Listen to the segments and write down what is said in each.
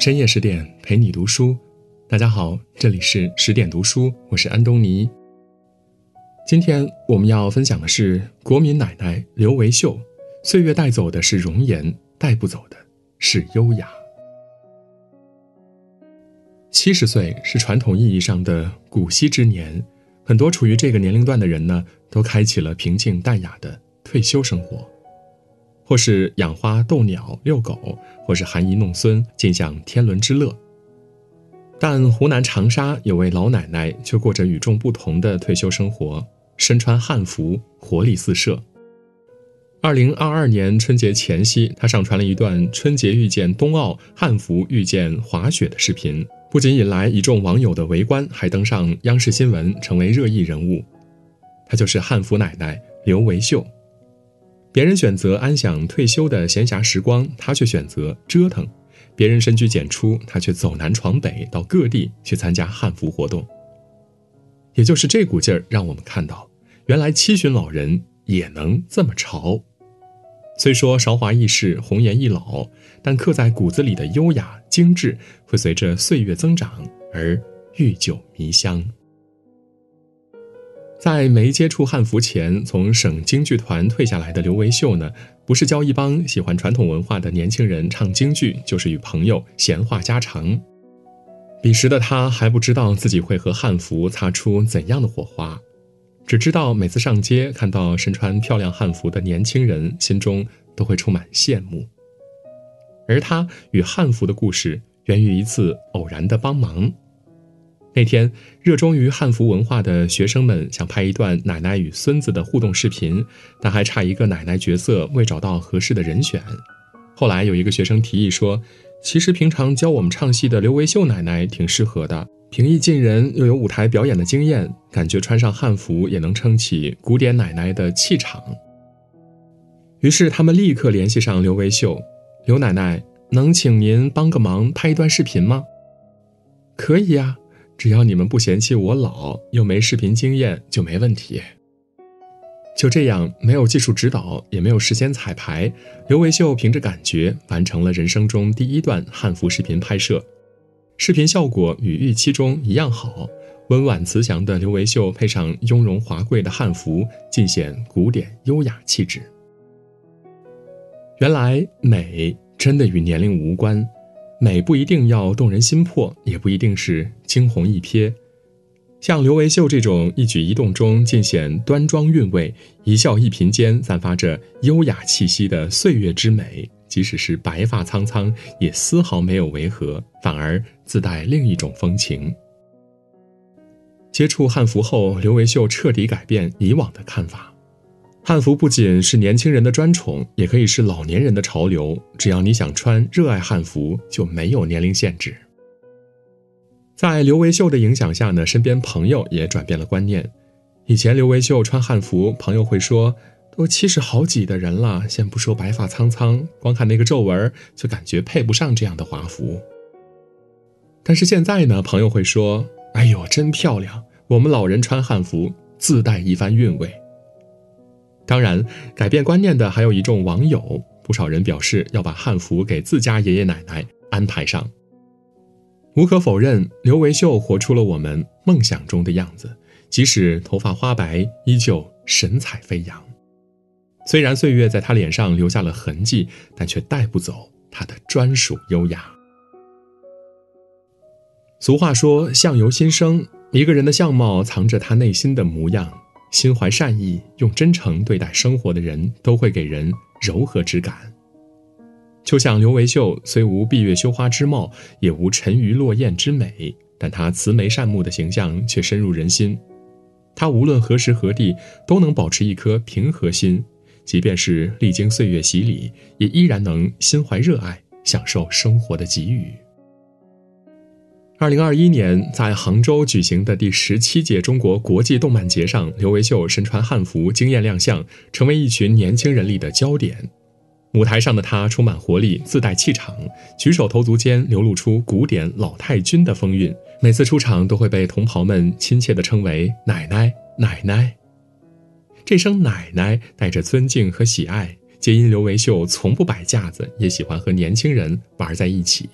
深夜十点陪你读书，大家好，这里是十点读书，我是安东尼。今天我们要分享的是国民奶奶刘维秀。岁月带走的是容颜，带不走的是优雅。七十岁是传统意义上的古稀之年，很多处于这个年龄段的人呢，都开启了平静淡雅的退休生活。或是养花、逗鸟、遛狗，或是含饴弄孙，尽享天伦之乐。但湖南长沙有位老奶奶却过着与众不同的退休生活，身穿汉服，活力四射。二零二二年春节前夕，她上传了一段春节遇见冬奥汉服遇见滑雪的视频，不仅引来一众网友的围观，还登上央视新闻，成为热议人物。她就是汉服奶奶刘维秀。别人选择安享退休的闲暇时光，他却选择折腾；别人深居简出，他却走南闯北，到各地去参加汉服活动。也就是这股劲儿，让我们看到，原来七旬老人也能这么潮。虽说韶华易逝，红颜易老，但刻在骨子里的优雅精致，会随着岁月增长而愈久弥香。在没接触汉服前，从省京剧团退下来的刘维秀呢，不是教一帮喜欢传统文化的年轻人唱京剧，就是与朋友闲话家常。彼时的他还不知道自己会和汉服擦出怎样的火花，只知道每次上街看到身穿漂亮汉服的年轻人，心中都会充满羡慕。而他与汉服的故事，源于一次偶然的帮忙。那天，热衷于汉服文化的学生们想拍一段奶奶与孙子的互动视频，但还差一个奶奶角色，未找到合适的人选。后来有一个学生提议说：“其实平常教我们唱戏的刘维秀奶奶挺适合的，平易近人，又有舞台表演的经验，感觉穿上汉服也能撑起古典奶奶的气场。”于是他们立刻联系上刘维秀：“刘奶奶，能请您帮个忙，拍一段视频吗？”“可以呀。”只要你们不嫌弃我老又没视频经验就没问题。就这样，没有技术指导，也没有事先彩排，刘维秀凭着感觉完成了人生中第一段汉服视频拍摄。视频效果与预期中一样好，温婉慈祥的刘维秀配上雍容华贵的汉服，尽显古典优雅气质。原来美真的与年龄无关。美不一定要动人心魄，也不一定是惊鸿一瞥。像刘维秀这种一举一动中尽显端庄韵味，一笑一颦间散发着优雅气息的岁月之美，即使是白发苍苍，也丝毫没有违和，反而自带另一种风情。接触汉服后，刘维秀彻底改变以往的看法。汉服不仅是年轻人的专宠，也可以是老年人的潮流。只要你想穿、热爱汉服，就没有年龄限制。在刘维秀的影响下呢，身边朋友也转变了观念。以前刘维秀穿汉服，朋友会说：“都七十好几的人了，先不说白发苍苍，光看那个皱纹，就感觉配不上这样的华服。”但是现在呢，朋友会说：“哎呦，真漂亮！我们老人穿汉服，自带一番韵味。”当然，改变观念的还有一众网友，不少人表示要把汉服给自家爷爷奶奶安排上。无可否认，刘维秀活出了我们梦想中的样子，即使头发花白，依旧神采飞扬。虽然岁月在他脸上留下了痕迹，但却带不走他的专属优雅。俗话说：“相由心生”，一个人的相貌藏着他内心的模样。心怀善意、用真诚对待生活的人，都会给人柔和之感。就像刘维秀，虽无闭月羞花之貌，也无沉鱼落雁之美，但她慈眉善目的形象却深入人心。他无论何时何地，都能保持一颗平和心，即便是历经岁月洗礼，也依然能心怀热爱，享受生活的给予。二零二一年，在杭州举行的第十七届中国国际动漫节上，刘维秀身穿汉服惊艳亮相，成为一群年轻人里的焦点。舞台上的她充满活力，自带气场，举手投足间流露出古典老太君的风韵。每次出场，都会被同袍们亲切地称为“奶奶，奶奶”。这声“奶奶”带着尊敬和喜爱，皆因刘维秀从不摆架子，也喜欢和年轻人玩在一起。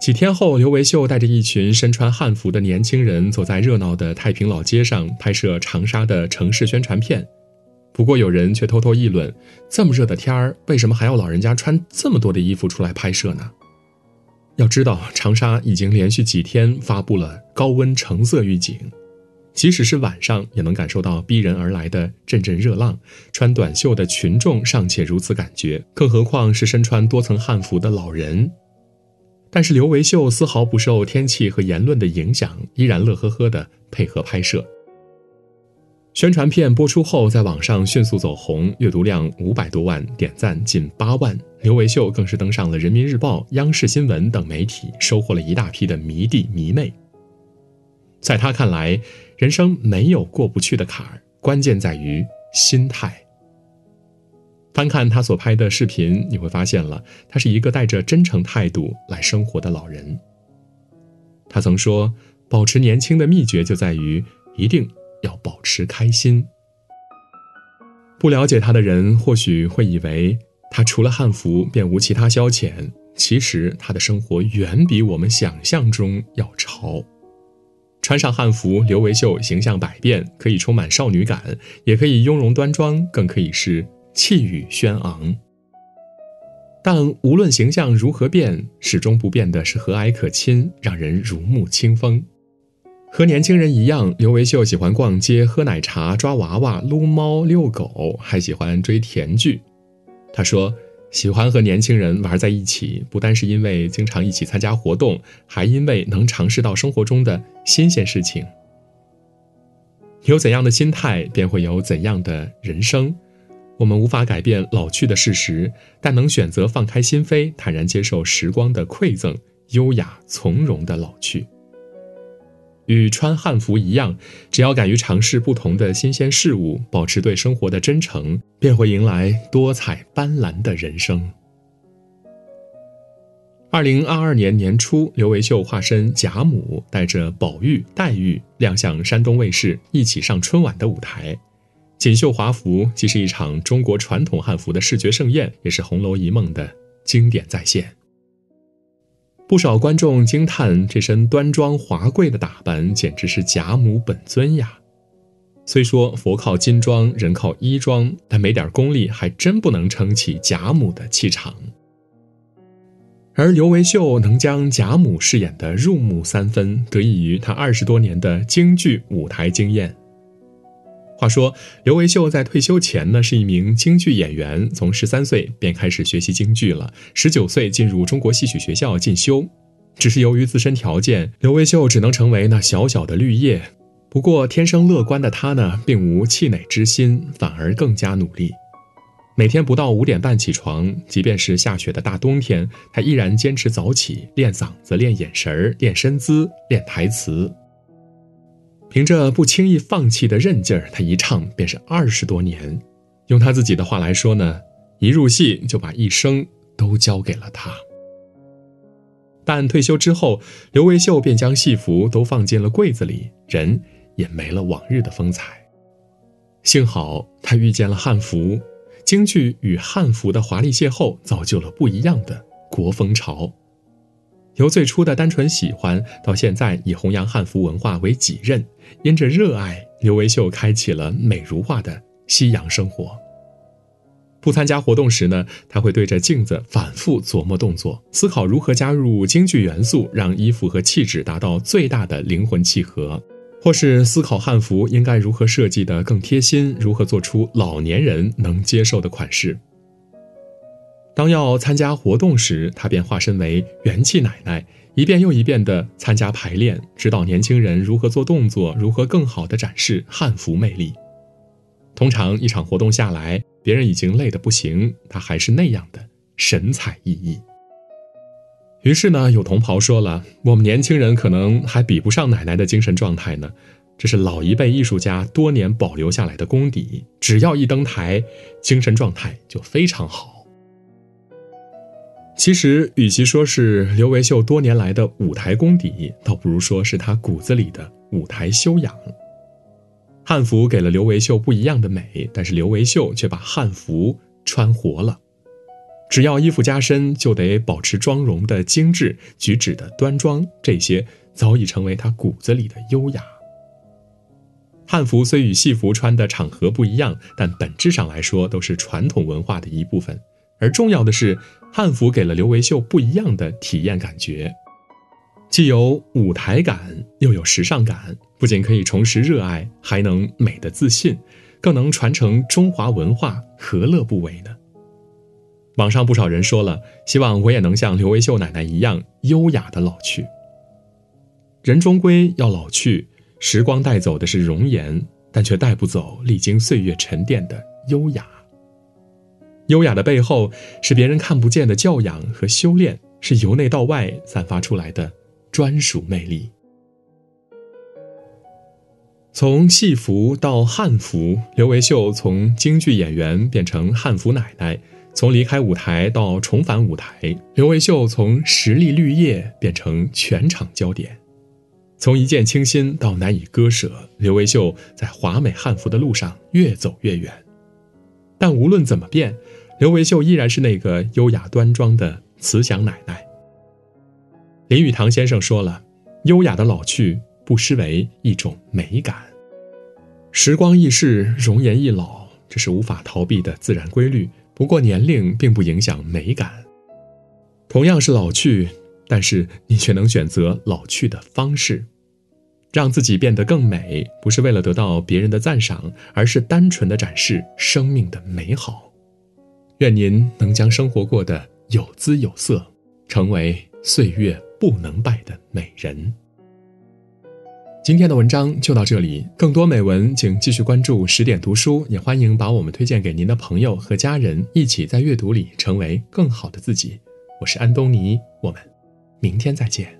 几天后，刘维秀带着一群身穿汉服的年轻人，走在热闹的太平老街上，拍摄长沙的城市宣传片。不过，有人却偷偷议论：这么热的天儿，为什么还要老人家穿这么多的衣服出来拍摄呢？要知道，长沙已经连续几天发布了高温橙色预警，即使是晚上，也能感受到逼人而来的阵阵热浪。穿短袖的群众尚且如此感觉，更何况是身穿多层汉服的老人？但是刘维秀丝毫不受天气和言论的影响，依然乐呵呵地配合拍摄。宣传片播出后，在网上迅速走红，阅读量五百多万，点赞近八万。刘维秀更是登上了人民日报、央视新闻等媒体，收获了一大批的迷弟迷妹。在他看来，人生没有过不去的坎儿，关键在于心态。翻看他所拍的视频，你会发现了，他是一个带着真诚态度来生活的老人。他曾说，保持年轻的秘诀就在于一定要保持开心。不了解他的人或许会以为他除了汉服便无其他消遣，其实他的生活远比我们想象中要潮。穿上汉服，刘维秀形象百变，可以充满少女感，也可以雍容端庄，更可以是。气宇轩昂，但无论形象如何变，始终不变的是和蔼可亲，让人如沐清风。和年轻人一样，刘维秀喜欢逛街、喝奶茶、抓娃娃、撸猫、遛狗，还喜欢追甜剧。他说：“喜欢和年轻人玩在一起，不单是因为经常一起参加活动，还因为能尝试到生活中的新鲜事情。有怎样的心态，便会有怎样的人生。”我们无法改变老去的事实，但能选择放开心扉，坦然接受时光的馈赠，优雅从容的老去。与穿汉服一样，只要敢于尝试不同的新鲜事物，保持对生活的真诚，便会迎来多彩斑斓的人生。二零二二年年初，刘维秀化身贾母，带着宝玉、黛玉亮相山东卫视，一起上春晚的舞台。锦绣华服既是一场中国传统汉服的视觉盛宴，也是《红楼一梦》的经典再现。不少观众惊叹这身端庄华贵的打扮，简直是贾母本尊呀！虽说佛靠金装，人靠衣装，但没点功力，还真不能撑起贾母的气场。而刘维秀能将贾母饰演的入木三分，得益于他二十多年的京剧舞台经验。话说，刘维秀在退休前呢是一名京剧演员，从十三岁便开始学习京剧了，十九岁进入中国戏曲学校进修。只是由于自身条件，刘维秀只能成为那小小的绿叶。不过，天生乐观的他呢，并无气馁之心，反而更加努力。每天不到五点半起床，即便是下雪的大冬天，他依然坚持早起练嗓子、练眼神、练身姿、练台词。凭着不轻易放弃的韧劲儿，他一唱便是二十多年。用他自己的话来说呢，一入戏就把一生都交给了他。但退休之后，刘维秀便将戏服都放进了柜子里，人也没了往日的风采。幸好他遇见了汉服，京剧与汉服的华丽邂逅，造就了不一样的国风潮。由最初的单纯喜欢，到现在以弘扬汉服文化为己任，因着热爱，刘维秀开启了美如画的西洋生活。不参加活动时呢，他会对着镜子反复琢磨动作，思考如何加入京剧元素，让衣服和气质达到最大的灵魂契合；或是思考汉服应该如何设计的更贴心，如何做出老年人能接受的款式。当要参加活动时，他便化身为元气奶奶，一遍又一遍地参加排练，指导年轻人如何做动作，如何更好地展示汉服魅力。通常一场活动下来，别人已经累得不行，他还是那样的神采奕奕。于是呢，有同袍说了：“我们年轻人可能还比不上奶奶的精神状态呢，这是老一辈艺术家多年保留下来的功底，只要一登台，精神状态就非常好。”其实，与其说是刘维秀多年来的舞台功底，倒不如说是他骨子里的舞台修养。汉服给了刘维秀不一样的美，但是刘维秀却把汉服穿活了。只要衣服加身，就得保持妆容的精致，举止的端庄，这些早已成为他骨子里的优雅。汉服虽与戏服穿的场合不一样，但本质上来说都是传统文化的一部分。而重要的是，汉服给了刘维秀不一样的体验感觉，既有舞台感，又有时尚感，不仅可以重拾热爱，还能美的自信，更能传承中华文化，何乐不为呢？网上不少人说了，希望我也能像刘维秀奶奶一样优雅的老去。人终归要老去。时光带走的是容颜，但却带不走历经岁月沉淀的优雅。优雅的背后是别人看不见的教养和修炼，是由内到外散发出来的专属魅力。从戏服到汉服，刘维秀从京剧演员变成汉服奶奶；从离开舞台到重返舞台，刘维秀从实力绿叶变成全场焦点。从一见倾心到难以割舍，刘维秀在华美汉服的路上越走越远。但无论怎么变，刘维秀依然是那个优雅端庄的慈祥奶奶。林语堂先生说了：“优雅的老去，不失为一种美感。时光易逝，容颜易老，这是无法逃避的自然规律。不过年龄并不影响美感。同样是老去。”但是你却能选择老去的方式，让自己变得更美，不是为了得到别人的赞赏，而是单纯的展示生命的美好。愿您能将生活过得有姿有色，成为岁月不能败的美人。今天的文章就到这里，更多美文请继续关注十点读书，也欢迎把我们推荐给您的朋友和家人，一起在阅读里成为更好的自己。我是安东尼，我们。明天再见。